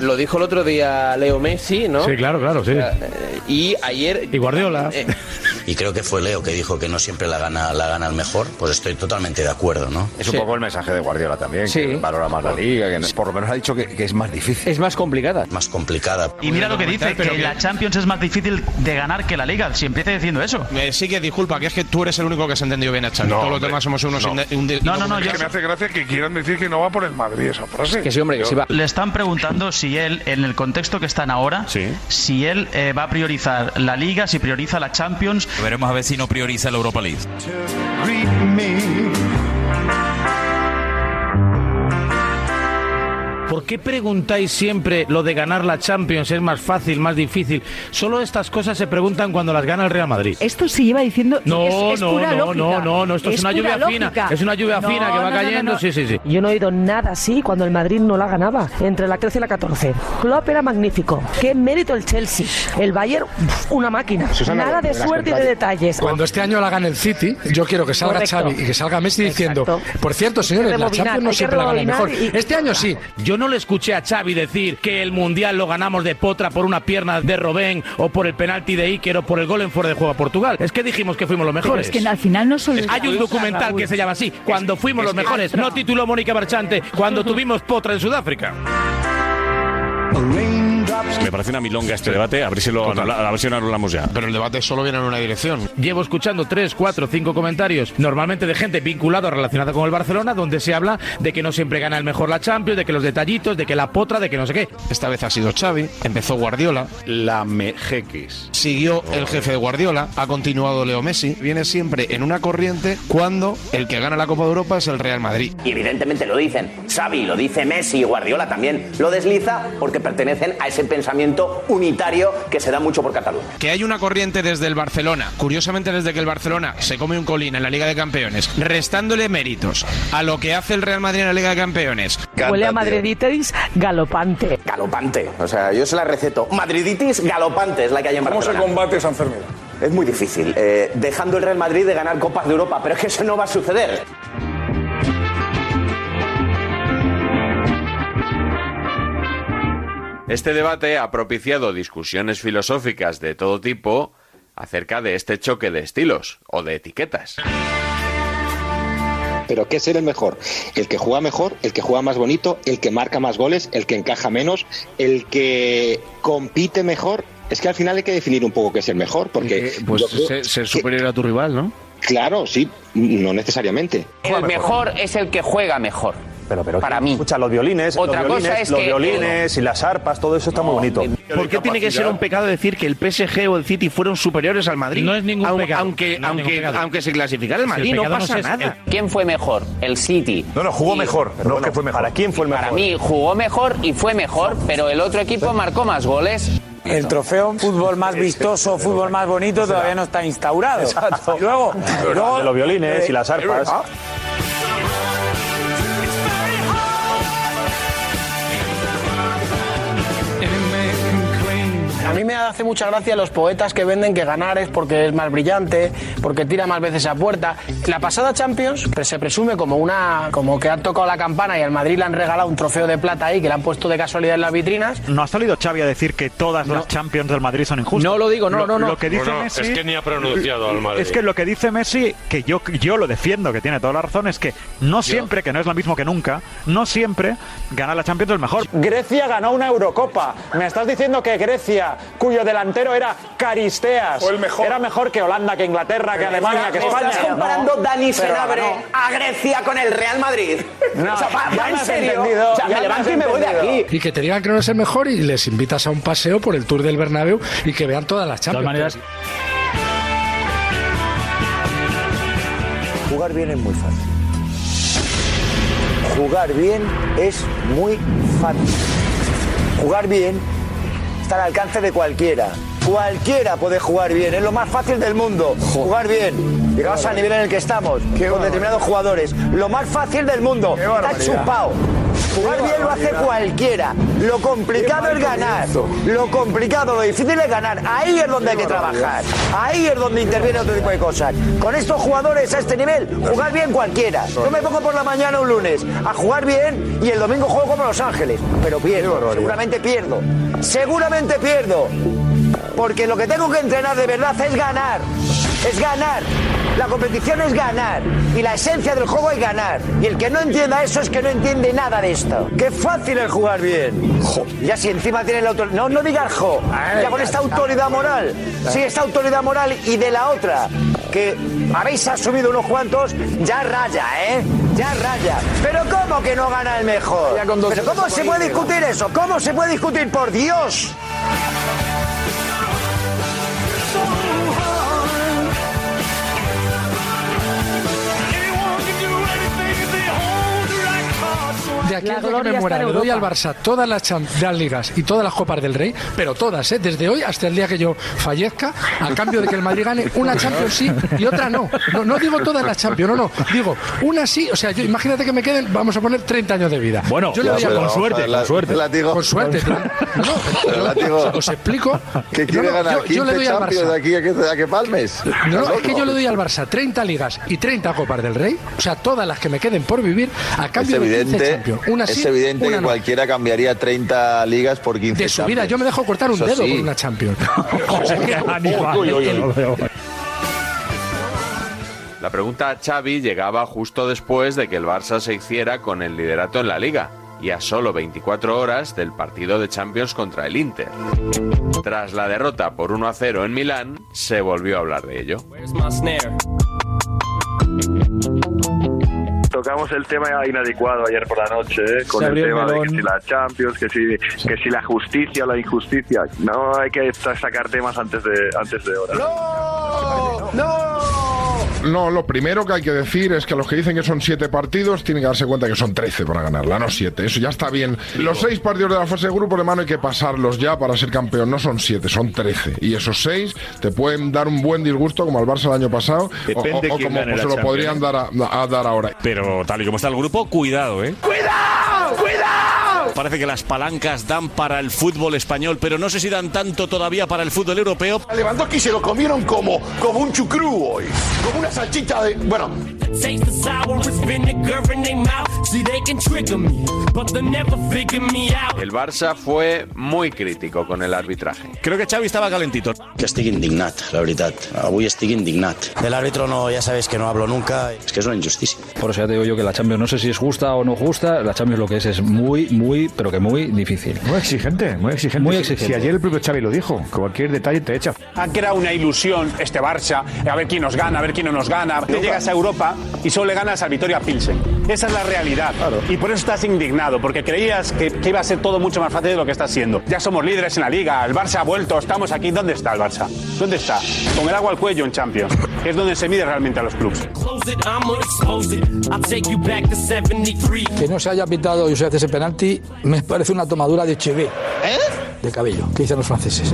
Lo dijo el otro día Leo Messi, ¿no? Sí, claro, claro, sí. Eh, y ayer. Y Guardiola. Y creo que fue Leo que dijo que no siempre la gana, la gana el mejor, pues estoy totalmente de acuerdo, ¿no? Es un poco el mensaje de Guardiola también, Sí. que valora más la liga, que no- por lo menos ha dicho que, que es más difícil. Es más complicada. Más complicada. Y mira lo que dice, que la Champions es más difícil de ganar que la Liga. Si empieza diciendo eso. Eh, sí que disculpa, que es que tú eres el único que se ha entendido bien a Xavi. No, Todos los hombre, demás somos unos... no. inde- un de- Es que me hace gracia que quieran decir que no va por el Madrid esa frase. Yo- Le están preguntando si él, en el contexto que están ahora, si él eh, va a priorizar la Liga, si prioriza la Champions. Veremos a ver si no prioriza la Europa League. ¿Por qué preguntáis siempre lo de ganar la Champions es más fácil, más difícil? Solo estas cosas se preguntan cuando las gana el Real Madrid. Esto se lleva diciendo. No, es, es no, pura no, lógica. no, no, no, esto es una pura lluvia fina, lógica. es una lluvia No, fina que va no, no, cayendo, no. sí, sí, sí. Yo no he oído nada así cuando el Madrid no la ganaba, entre la 13 y la 14. Klopp era magnífico. Qué mérito el Chelsea. El Bayern, una máquina. Susana, nada de suerte y de detalles. Cuando este año la gane el City, yo quiero que salga Correcto. Xavi y que salga Messi diciendo, por cierto, señores, la Champions no siempre la gana el mejor. y- Este año sí. Yo no le escuché a Xavi decir que el Mundial lo ganamos de potra por una pierna de Robén o por el penalti de Iker o por el gol en fuera de juego a Portugal. Es que dijimos que fuimos los Pero mejores. es que al final no solo. Hay un documental que se llama así, Cuando fuimos los mejores. No tituló Mónica Barchante, cuando tuvimos potra en Sudáfrica. Me parece una milonga este debate, a ver si lo anula- a ver si lo anulamos ya. Pero el debate solo viene en una dirección. Llevo escuchando tres, cuatro, cinco comentarios, normalmente de gente vinculada o relacionada con el Barcelona, donde se habla de que no siempre gana el mejor la Champions, de que los detallitos, de que la potra, de que no sé qué. Esta vez ha sido Xavi, empezó Guardiola. La Mejeques. Siguió el jefe de Guardiola, ha continuado Leo Messi. Viene siempre en una corriente cuando el que gana la Copa de Europa es el Real Madrid. Y evidentemente lo dicen Xavi, lo dice Messi y Guardiola también. Lo desliza porque pertenecen a ese pensamiento unitario que se da mucho por Cataluña. Que hay una corriente desde el Barcelona, curiosamente desde que el Barcelona se come un colín en la Liga de Campeones, restándole méritos a lo que hace el Real Madrid en la Liga de Campeones. Huele a madriditis galopante. Galopante. O sea, yo se la receto. Madriditis galopante es la que hay en ¿Cómo se Barcelona. combate esa enfermedad? es muy difícil. eh, dejando el Real Madrid de ganar Copas de Europa, pero es que eso no va a suceder. Este debate ha propiciado discusiones filosóficas de todo tipo acerca de este choque de estilos o de etiquetas. Pero ¿qué es el mejor? ¿El que juega mejor? ¿El que juega más bonito? ¿El que marca más goles? ¿El que encaja menos? ¿El que compite mejor? Es que al final hay que definir un poco qué es el mejor, porque... Pues yo creo ser, ser que- superior a tu rival, ¿no? Claro, sí, no necesariamente. El mejor es el que juega mejor. Pero, pero Para mí. Escucha, los violines, Otra los violines, cosa es los que- violines y las arpas, todo eso está muy bonito. ¿Por qué tiene que ser un pecado decir que el PSG o el City fueron superiores al Madrid? No es ningún Aun- pecado, Aunque, no es ningún aunque, pecado. aunque se clasificara el Si el Madrid, no pecado no pasa es- nada. ¿Quién fue mejor? El City. No, no, jugó Y- mejor. No es que fue mejor. ¿Para quién fue el mejor? Para mí jugó mejor y fue mejor, pero el otro equipo marcó más goles. El trofeo fútbol más vistoso, fútbol más bonito todavía no está instaurado. Exacto. Y luego, luego- De los violines y las arpas. Mí me hace mucha gracia los poetas que venden que ganar es porque es más brillante, porque tira más veces a puerta. La pasada Champions pues, se presume como una como que han tocado la campana y al Madrid le han regalado un trofeo de plata ahí que le han puesto de casualidad en las vitrinas. No ha salido Xavi a decir que todas las Champions del Madrid son injustas. No lo digo, no, no, no. Lo que dice Bueno, Messi es que ni ha pronunciado al Madrid. Es que lo que dice Messi, que yo, yo lo defiendo, que tiene toda la razón, es que no siempre, que no es lo mismo que nunca, no siempre ganar la Champions es el mejor. Grecia ganó una Eurocopa. Me estás diciendo que Grecia, cuyo delantero era Caristeas, era mejor que Holanda, que Inglaterra, que Alemania, que España. ¿Estás comparando No, Dani Senabre a Grecia con el Real Madrid? No, o sea, va, va me en has serio. entendido, o sea, me levanto y me voy de aquí. Y que te digan que no es el mejor y les invitas a un paseo por el Tour del Bernabéu y que vean todas las Champions. maneras- Jugar bien es muy fácil. Jugar bien es muy fácil. Jugar bien está al alcance de cualquiera. Cualquiera puede jugar bien, es lo más fácil del mundo. Jugar bien. Llegados al nivel en el que estamos, con determinados jugadores. Lo más fácil del mundo. Está chupado. Jugar bien lo hace cualquiera. Lo complicado es ganar. Lo complicado, lo difícil es ganar. Ahí es donde hay que trabajar. Ahí es donde interviene otro tipo de cosas. Con estos jugadores a este nivel, jugar bien cualquiera. Yo me pongo por la mañana un lunes a jugar bien y el domingo juego como Los Ángeles. Pero pierdo. Seguramente pierdo. Seguramente pierdo. Porque lo que tengo que entrenar de verdad es ganar. Es ganar. La competición es ganar. Y la esencia del juego es ganar. Y el que no entienda eso es que no entiende nada de esto. Qué fácil es jugar bien. Ya si encima tiene la autoridad. No, no digas jo. Ya con esta autoridad moral. Sí, esta autoridad moral y de la otra. Que habéis asumido unos cuantos, ya raya, ¿eh? Ya raya. Pero ¿cómo que no gana el mejor? Pero ¿cómo se puede discutir eso? ¿Cómo se puede discutir? Por Dios. Aquí La día que gloria me muera, le doy al. Barça todas las, las ligas y todas las copas del Rey, pero todas, ¿eh? desde hoy hasta el día que yo fallezca, a cambio de que el Madrid gane una Champions sí y otra no. No, no digo todas las Champions, no, no. Digo, una sí, o sea, yo, imagínate que me queden, vamos a poner 30 años de vida. Bueno, yo le doy a con suerte, con suerte. Con suerte. No, pero- Látigo. os explico. ¿Qué quiere ganar? yo, yo le doy al Barça. aquí a que, palmes. No, no, es que yo le doy al Barça 30 ligas y 30 copas del Rey, o sea, todas las que me queden por vivir, a Es cambio de 15 evidente, Champions. Una es sí, evidente una que no. cualquiera cambiaría 30 ligas por 15 De su vida, yo me dejo cortar un Eso dedo sí. por una Champions. La pregunta a Xavi llegaba justo después de que el Barça se hiciera con el liderato en la liga y a solo 24 horas del partido de Champions contra el Inter. Tras la derrota por 1 a 0 en Milán, se volvió a hablar de ello. Tocamos el tema inadecuado ayer por la noche, ¿eh? con el tema de que si la Champions, que si, que si la justicia o la injusticia. No hay que sa- sacar temas antes de, antes de hora. No, lo primero que hay que decir es que los que dicen que son siete partidos tienen que darse cuenta que son 13 para ganarla, no siete. Eso ya está bien. Los seis partidos de la fase de grupo, hermano, hay que pasarlos ya para ser campeón. No son siete, son 13. Y esos seis te pueden dar un buen disgusto, como al Barça el año pasado, o- Depende o, o quién como pues, se lo podrían dar, a, a dar ahora. Pero tal y como está el grupo, cuidado, ¿eh? ¡Cuidado! ¡Cuidado! Parece que las palancas dan para el fútbol español, pero no sé si dan tanto todavía para el fútbol europeo. A Lewandowski se lo comieron como, como un chucrú hoy, como una salchicha de... Bueno. El Barça fue muy crítico con el arbitraje. Creo que Xavi estaba calentito. Que estic indignat, la veritat. Avui estic indignat. Del árbitro no, ya sabes que no hablo nunca. Es que es una injusticia. Por eso ya te digo yo que la Champions, no sé si es justa o no justa, la Champions lo que es es muy, muy, pero que muy difícil. Muy exigente, muy exigente. Muy Si- exigente. Si ayer el propio Xavi lo dijo, que cualquier detalle te echa. Ha creado una ilusión este Barça, a ver quién nos gana, a ver quién no nos gana. Te llegas a Europa y solo le ganas al Vitoria Pilsen. Esa es la realidad. Y por eso estás indignado, porque creías que, que iba a ser todo mucho más fácil de lo que está siendo. Ya somos líderes en la liga, el Barça ha vuelto, estamos aquí. ¿Dónde está el Barça? ¿Dónde está? Con el agua al cuello en Champions, que es donde se mide realmente a los clubes. Close it, I'ma expose it. I'll take you back to 73. Que no se haya pitado José ese penalti me parece una tomadura de cheve. De cabello, que dicen los franceses.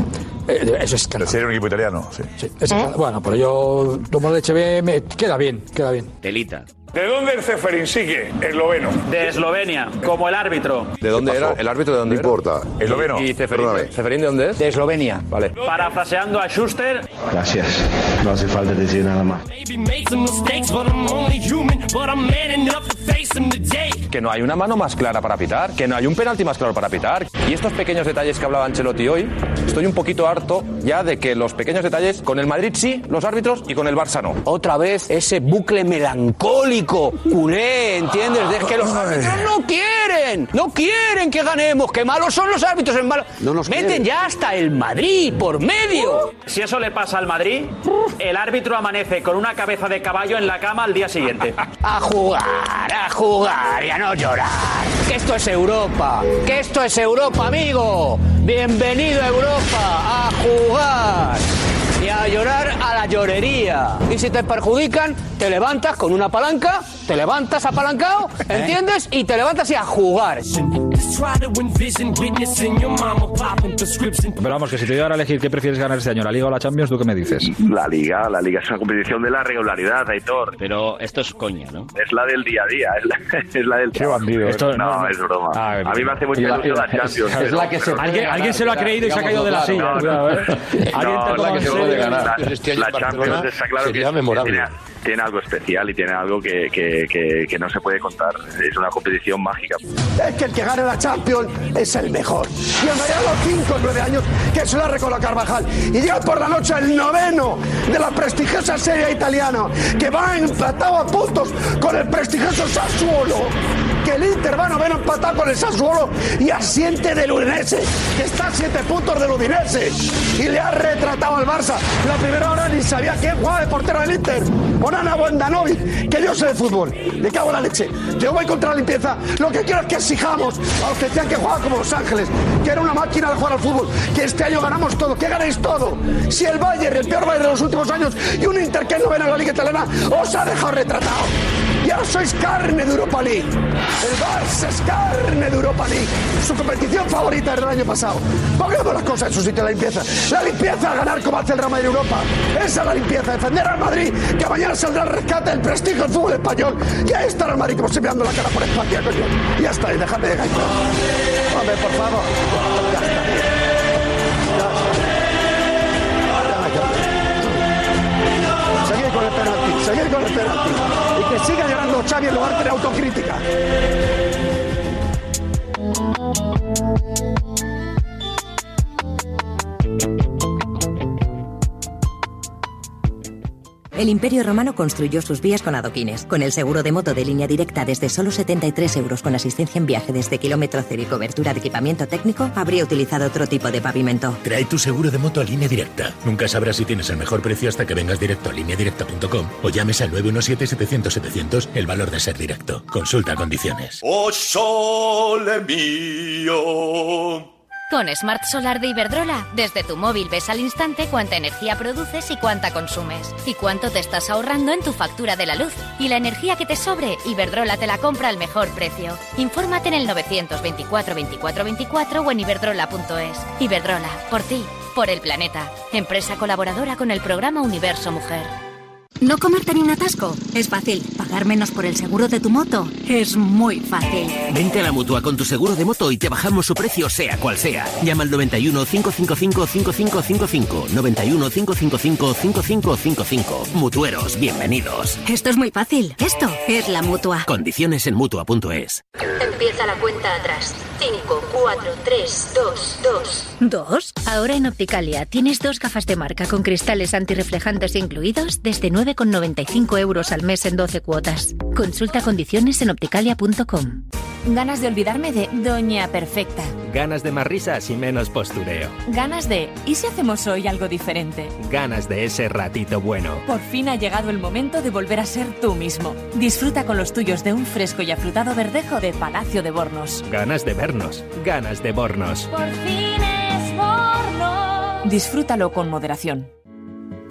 Eh, eso es escándalo. Sería un equipo italiano, sí. Es escándalo. Bueno, pero yo tomo de cheve me queda bien, queda bien. Telita. ¿De dónde el Ceferín sigue? Esloveno. De Eslovenia, como el árbitro. ¿De dónde era? ¿El árbitro de dónde no importa. Esloveno. ¿Y Ceferín? ¿Ceferín de dónde es? De Eslovenia. Vale. Parafraseando a Schuster, Gracias. No hace falta decir nada más. Maybe made some mistakes, but I'm only human. But I'm man enough to face them today. Que no hay una mano más clara para pitar, que no hay un penalti más claro para pitar. Y estos pequeños detalles que hablaba Ancelotti hoy, estoy un poquito harto ya de que los pequeños detalles con el Madrid sí, los árbitros y con el Barça no. Otra vez ese bucle melancólico, culé, ¿entiendes? Es que los árbitros no quieren, no quieren que ganemos, que malos son los árbitros en malo. Meten ya hasta el Madrid por medio. si eso le pasa al Madrid, el árbitro amanece con una cabeza de caballo en la cama al día siguiente. A jugar, a jugar y a no llorar. Que esto es Europa, que esto es Europa, amigo. Bienvenido a Europa, a jugar. Y a llorar la llorería. Y si te perjudican, te levantas con una palanca, te levantas apalancado, ¿entiendes? Y te levantas y a jugar. Pero vamos, que si te digo ahora elegir qué prefieres ganar este año, la Liga o la Champions, ¿tú qué me dices? La liga, la liga es una competición de la regularidad, Aitor. Pero esto es coña, ¿no? Es la del día a día, es la, es la del Qué bandido. Esto- no, no, es broma. Ah, a mí me hace mucha ilusión la la- Champions. es la que se pero- Alguien- se lo ha creído y se ha caído de la silla, eh. Alguien te la que este Champions está claro que sería es- memorable. Tiene, tiene algo especial y tiene algo que, que, que, no se puede contar. Es una competición mágica. es que el que gane la Champions es el mejor. Y os daría los 5 o 9 años que se la recola Carvajal. Y llega por la noche el noveno de la prestigiosa serie italiana, que va empatado a puntos con el prestigioso Sassuolo. Que el Inter va noveno empatado con el Sassuolo y asiente del Udinese, que está a 7 puntos del Udinese. Y le ha retratado al Barça. La primera hora ni sabía quién jugaba de portero del Inter. Wandanovic, que yo sé de fútbol. Le cago en la leche. Yo voy contra la limpieza. Lo que quiero es que exijamos a los que decían que jugaba como Los Ángeles, que era una máquina de jugar al fútbol, que este año ganamos todo, que ganéis todo. Si el Bayern, el peor Bayern de los últimos años, y un Inter que no ven a la Liga Italiana, os ha dejado retratado. Y ahora sois carne de Europa League. El Barça es carne de Europa League. Su competición favorita del año pasado. Pongamos las cosas en su sitio, la limpieza. La limpieza a ganar como hace el Real Madrid Europa. Esa es la limpieza. Defender al Madrid, que mañana saldrá el rescate del prestigio del fútbol español. Y ahí estará el siempre dando la cara por España, coño. Ya está, y dejadme de gaitar. Hombre, por favor. Ya está. Con el penalti, seguir con el penalti. Y que siga llorando Xavi en lugar de autocrítica. El Imperio Romano construyó sus vías con adoquines. Con el seguro de moto de línea directa desde solo 73 euros con asistencia en viaje desde kilómetro cero y cobertura de equipamiento técnico, habría utilizado otro tipo de pavimento. Trae tu seguro de moto a línea directa. Nunca sabrás si tienes el mejor precio hasta que vengas directo a lineadirecta.com o llames al 917-700-700 el valor de ser directo. Consulta condiciones. Oh sole mio. Con Smart Solar de Iberdrola, desde tu móvil ves al instante cuánta energía produces y cuánta consumes. Y cuánto te estás ahorrando en tu factura de la luz. Y la energía que te sobre, Iberdrola te la compra al mejor precio. Infórmate en el 924 24 24 o en iberdrola.es. Iberdrola, por ti, por el planeta. Empresa colaboradora con el programa Universo Mujer. ¿No comerte ni un atasco? Es fácil. ¿Pagar menos por el seguro de tu moto? Es muy fácil. Vente a la mutua con tu seguro de moto y te bajamos su precio, sea cual sea. Llama al 91 555 5555. 91 555 5555. Mutueros, bienvenidos. Esto es muy fácil. Esto es la mutua. Condiciones en mutua.es. Empieza la cuenta atrás. 5, 4, 3, 2, 2. ¿Dos? Ahora en Opticalia tienes dos gafas de marca con cristales antirreflejantes incluidos desde 9,95 euros al mes en 12 cuotas. Consulta condiciones en opticalia.com. Ganas de olvidarme de Doña Perfecta. Ganas de más risas y menos postureo. Ganas de ¿y si hacemos hoy algo diferente? Ganas de ese ratito bueno. Por fin ha llegado el momento de volver a ser tú mismo. Disfruta con los tuyos de un fresco y afrutado verdejo de Palacio de Bornos. Ganas de vernos. Ganas de Bornos. Por fin es Bornos. Disfrútalo con moderación.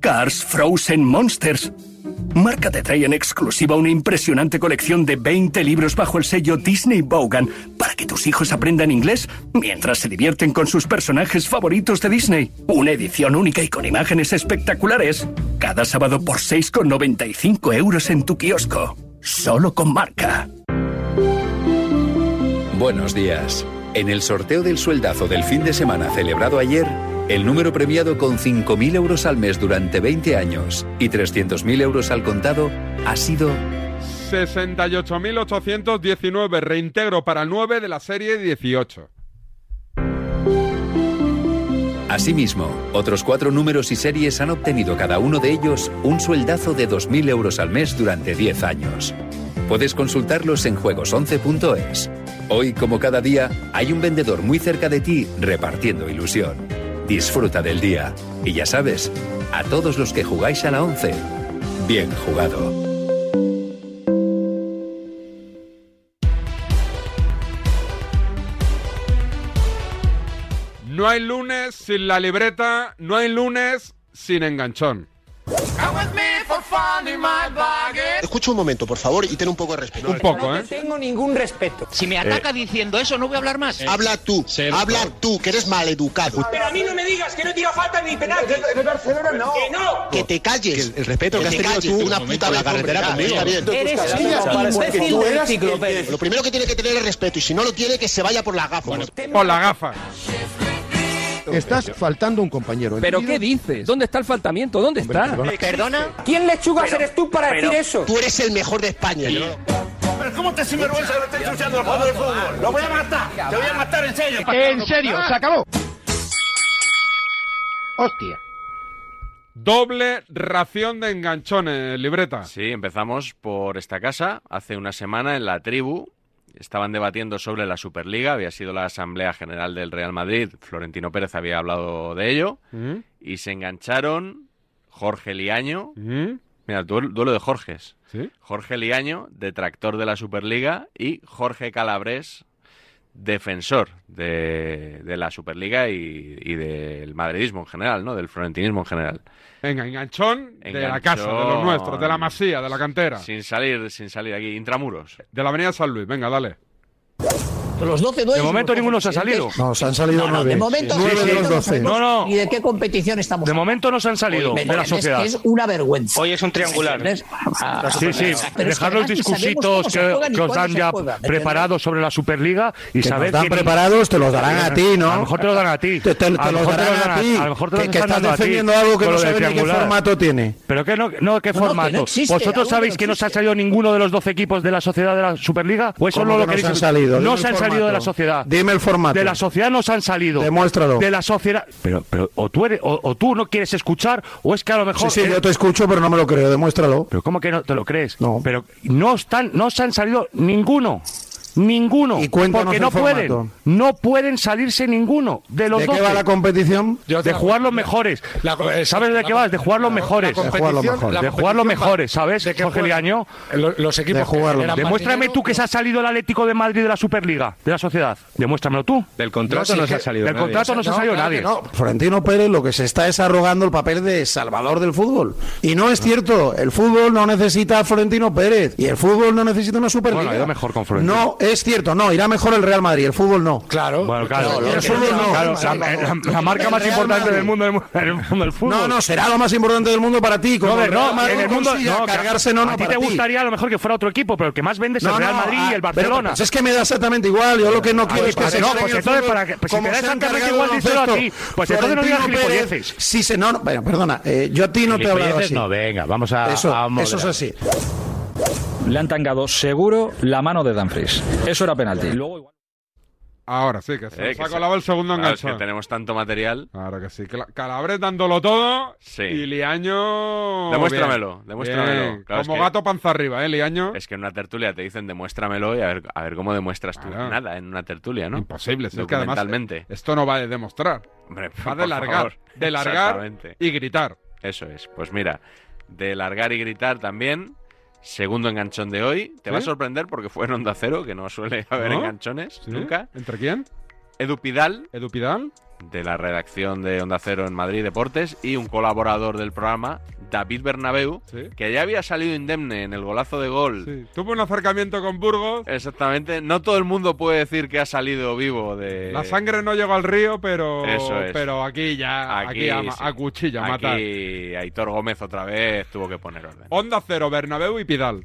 Cars Frozen Monsters. Marca te trae en exclusiva una impresionante colección de 20 libros bajo el sello Disney Bogan para que tus hijos aprendan inglés mientras se divierten con sus personajes favoritos de Disney. Una edición única y con imágenes espectaculares. Cada sábado por 6,95 euros en tu kiosco. Solo con marca. Buenos días. En el sorteo del sueldazo del fin de semana celebrado ayer, el número premiado con 5.000 euros al mes durante 20 años y 300.000 euros al contado ha sido 68.819, reintegro para 9 de la serie 18. Asimismo, otros cuatro números y series han obtenido cada uno de ellos un sueldazo de 2.000 euros al mes durante 10 años. Puedes consultarlos en juegos11.es. Hoy, como cada día, hay un vendedor muy cerca de ti repartiendo ilusión. Disfruta del día. Y ya sabes, a todos los que jugáis a la 11, bien jugado. No hay lunes sin la libreta, no hay lunes sin enganchón. Escucha un momento, por favor, y ten un poco de respeto. Un poco, ¿eh? tengo ningún respeto. Si me ataca diciendo eso, no voy a hablar más. Habla tú, habla tú, que eres maleducado. Pero a mí no me digas que no tira falta ni penal. De Barcelona no. Que no. Que te calles. el respeto que, has tenido tú una puta la carretera conmigo. Está bien. Eres un imbécil. Lo primero que tiene que tener es respeto, y si no lo tiene, que se vaya por la gafa. Por la gafa. Estás faltando un compañero. ¿Pero qué dices? ¿Dónde está el faltamiento? ¿Dónde está? ¿Perdona? ¿Quién lechugas eres tú para decir eso? Tú eres el mejor de España. ¿Pero cómo te sinvergüenza que lo estés ensuciando el juego del fútbol? ¡Lo voy a matar! ¡Te voy a matar en serio! En serio, se acabó. Hostia. Doble ración de enganchones, libreta. Sí, empezamos por esta casa. Hace una semana en la tribu estaban debatiendo sobre la Superliga. Había sido la Asamblea General del Real Madrid. Florentino Pérez había hablado de ello. ¿Mm? Y se engancharon Jorge Liaño. ¿Mm? Mira, duelo, duelo de Jorges. ¿Sí? Jorge Liaño, detractor de la Superliga, y Jorge Calabres, defensor de, de la Superliga y, y del madridismo en general, ¿no? Del florentinismo en general. Venga, enganchón, de la Enganchón. casa, de los nuestros, de la masía, de la cantera. Sin salir, sin salir aquí, intramuros. De la avenida San Luis, venga, dale. Los 12 De momento ninguno se ha salido. No, se han salido No, no, nueve. de momento Nueve sí, de sí. los 12. No, no. ¿Y de qué competición estamos De momento no se han salido Oye, de la es- sociedad. Es, una vergüenza. Hoy es un triangular. Sí, sí, que dejar los discursitos que, que os dan ya juega, ¿me preparados sobre la Superliga y Que saber nos dan quién- preparados, te los darán a ti, ¿no? A lo mejor te los dan a ti. Te- te- te A lo los mejor te darán a ti. A lo mejor te los Que- que están estás defendiendo algo que no sabes ni qué formato tiene. ¿Pero qué no, no qué que formato? ¿Vosotros sabéis que que no se ha salido ninguno de los 12 equipos de la sociedad de la Superliga? ¿O eso ¿Cómo no lo que no queréis se han salido? Salido de la formato. sociedad. Dime el formato. De la sociedad no se han salido. Demuéstralo. De la sociedad. Pero, pero o tú eres, o, o tú no quieres escuchar, o es que a lo mejor. Sí, sí, yo te escucho, pero no me lo creo. Demuéstralo. Pero ¿cómo que no te lo crees? No. Pero no están, no se han salido ninguno. Ninguno. Y porque no formato. pueden. No pueden salirse ninguno de los ¿De qué 12. va la competición? de jugar los mejores. ¿Sabes de qué va? De jugar los mejores. De jugar los mejores. De jugar los mejores, ¿sabes? ¿De Jorge? Liaño. Los equipos De jugar los Demuéstrame tú que se ha salido el Atlético de Madrid de la Superliga, de la sociedad. Demuéstramelo tú. Del contrato No, se ha salido Del nadie. contrato no se ha salido nadie. no. Florentino Pérez lo que se está es arrogando el papel de salvador del fútbol. Y no es cierto, el fútbol no necesita a Florentino Pérez y el fútbol no necesita una Superliga. Bueno, mejor con Florentino. No, es cierto, no, irá mejor el Real Madrid, el fútbol no. Claro. Bueno, claro. El fútbol no. Claro, la, la- la marca más importante Madrid. del mundo del, fútbol. No, no, será lo más importante del mundo para ti. Como No, el no, Madrid en el mundo no, que cargarse, no, no, a ti te gustaría a lo mejor que fuera otro equipo, pero el que más vende es el Real Madrid y el Barcelona. pues es que me da exactamente igual. Yo lo que no quiero es que pues se no, pues entonces, para que- pues si como te da exactamente igual, el díselo a ti. Pues entonces no digas gilipolleces. Sí, se no, perdona, eh, yo a ti no te he hablado así. no, venga, vamos a- Eso, es así. Le han tangado seguro la mano de Dumfries. Eso era penalti. Luego igual- Ahora sí, que se Eh, nos ha colado el segundo Claro, es que tenemos tanto material. Claro que sí. Calabres dándolo todo. Sí. Y Liaño. Demuéstramelo, bien. demuéstramelo. Bien. Claro, es Como que- gato panza arriba, ¿eh, Liaño? Es que en una tertulia te dicen demuéstramelo y a ver, a ver cómo demuestras tú Claro. nada en una tertulia, ¿no? Imposible. si es que además esto no va de demostrar. Hombre, Va de largar. favor. De largar Exactamente. y gritar. Eso es. Pues mira, de largar y gritar también. Segundo enganchón de hoy. Te va a sorprender porque fue en Onda Cero, que no suele haber ¿No? enganchones ¿Sí? nunca. ¿Entre quién? Edu Pidal, ¿Edu Pidal? De la redacción de Onda Cero en Madrid Deportes, y un colaborador del programa, David Bernabeu, Sí. que ya había salido indemne en el golazo de gol. Sí. Tuvo un acercamiento con Burgos. Exactamente. No todo el mundo puede decir que ha salido vivo de. La sangre no llegó al río, pero. Eso es. Pero aquí ya. Aquí, a, sí. a cuchillo, a Aquí matar. Aitor Gómez otra vez tuvo que poner orden. Onda Cero, Bernabéu y Pidal.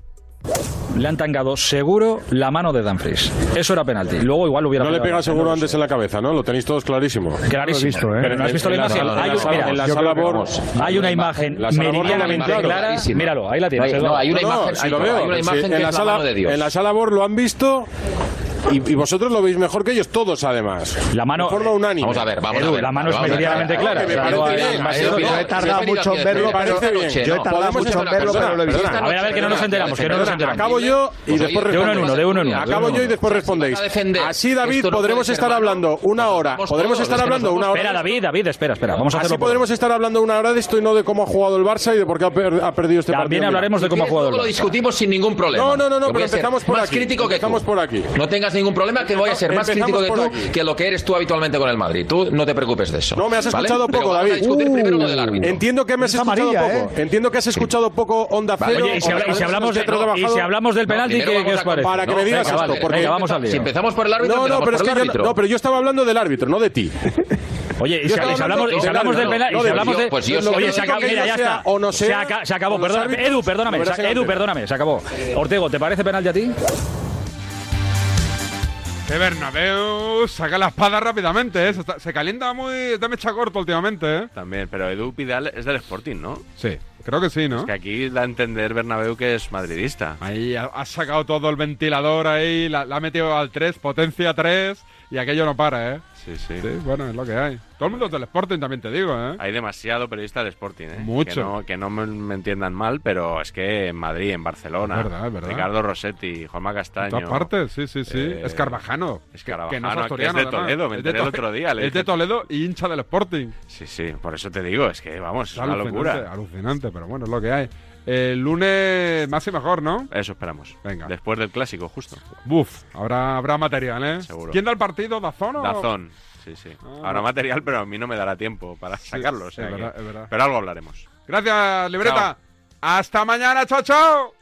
Le han tangado seguro la mano de Dumfries. Eso era penalti. Luego igual hubiera No le pega seguro antes en la cabeza, ¿no? Lo tenéis todos clarísimo. Clarísimo. Pero no has visto la imagen. Hay, en la sala- mira, en la sala Bor- vamos. Hay una imagen meridianamente lo clara. Míralo, ahí la tienes. No hay- una No, imagen, sí hay, lo veo. hay una Sí, imagen en que la es la sala, mano de Dios. En la sala Bor lo han visto y, y vosotros lo veis mejor que ellos todos, además. La mano. De forma unánime. Vamos a ver, vamos Edu, a ver. la mano es meridianamente clara. Me parece bien. yo he tardado mucho en verlo, yo he tardado mucho en verlo, pero lo he visto. perdona, A ver, a ver, que no nos enteramos, que no nos enteramos. acabo yo y Pues después De uno en uno, de uno en uno. Acabo yo y después respondéis. Así, David, podremos estar hablando una hora. Podremos estar hablando una hora. Espera, David, David, espera, espera. Vamos a Así hacerlo. podremos estar hablando una hora de esto y no de cómo ha jugado el Barça y de por qué ha, per- ha perdido este partido. También hablaremos de cómo ha jugado el Luego lo Barça. discutimos sin ningún problema. No, no, no, no, pero empezamos por más aquí, crítico que tú. por aquí. No tengas ningún problema que voy a ser más crítico que por tú aquí. que lo que eres tú habitualmente con el Madrid. Tú no te preocupes de eso. No, me has ¿vale? escuchado Pero poco, a David. primero lo del árbitro. Entiendo que me has escuchado amarilla, poco. Entiendo que has escuchado poco Onda Cero. Oye, y si, habla- y si hablamos, de, no, y si hablamos del penalti, primero ¿qué, qué os parece? Para que No, me digas venga, esto, vale, porque venga, vamos al. Si empezamos por el árbitro, No, no, pero es que el yo, árbitro. no, pero yo estaba hablando del árbitro, no de ti. Oye, y si, hablamos, y si del hablamos del árbitro, penalti, no y si de hablamos de. pues. Oye, se acabó, mira, ya sea está. o no Se, sea, aca- se acabó, árbitros, Edu, perdóname. Edu, perdóname, se acabó. Ortego, ¿te parece penalti a ti? Que Bernabéu saca la espada rápidamente, ¿eh? Se, está- se calienta muy. Está mecha corto últimamente, ¿eh? También, pero Edu Pidal es del Sporting, ¿no? Sí, creo que sí, ¿no? Es que aquí da a entender Bernabéu que es madridista. Ahí ha, ha sacado todo el ventilador ahí, la, la ha metido al 3, potencia 3, y aquello no para, ¿eh? Sí, sí. Sí, bueno, es lo que hay. Todo el mundo es del Sporting también te digo, ¿eh? Hay demasiado periodista del Sporting, ¿eh? Mucho. Que no, que no me, me entiendan mal, pero es que en Madrid, en Barcelona, Es verdad, es verdad. Ricardo Rossetti, Juanma En Castaño. todas partes, sí, sí, sí. eh, es Carvajano. es que- Carvajano, que no es que es de además. Toledo, me enteré el otro día, le Es de. Toledo y hincha del Sporting. Sí, sí, por eso te digo, es que vamos, es Es una alucinante, locura. alucinante, pero bueno, es lo que hay. El lunes más y mejor, ¿no? Eso esperamos. Venga. Después del clásico, justo. Buf, habrá, habrá material, ¿eh? Seguro. ¿Quién da el partido? ¿Dazón o...? Dazón. Sí, sí. Ah. Habrá material, pero a mí no me dará tiempo para Sí, sacarlo. o sí, sea es que- verdad, es verdad. Pero algo hablaremos. Gracias, libreta. Hasta mañana, chao, chao.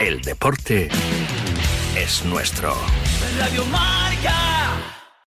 El deporte es nuestro. Radio Marca.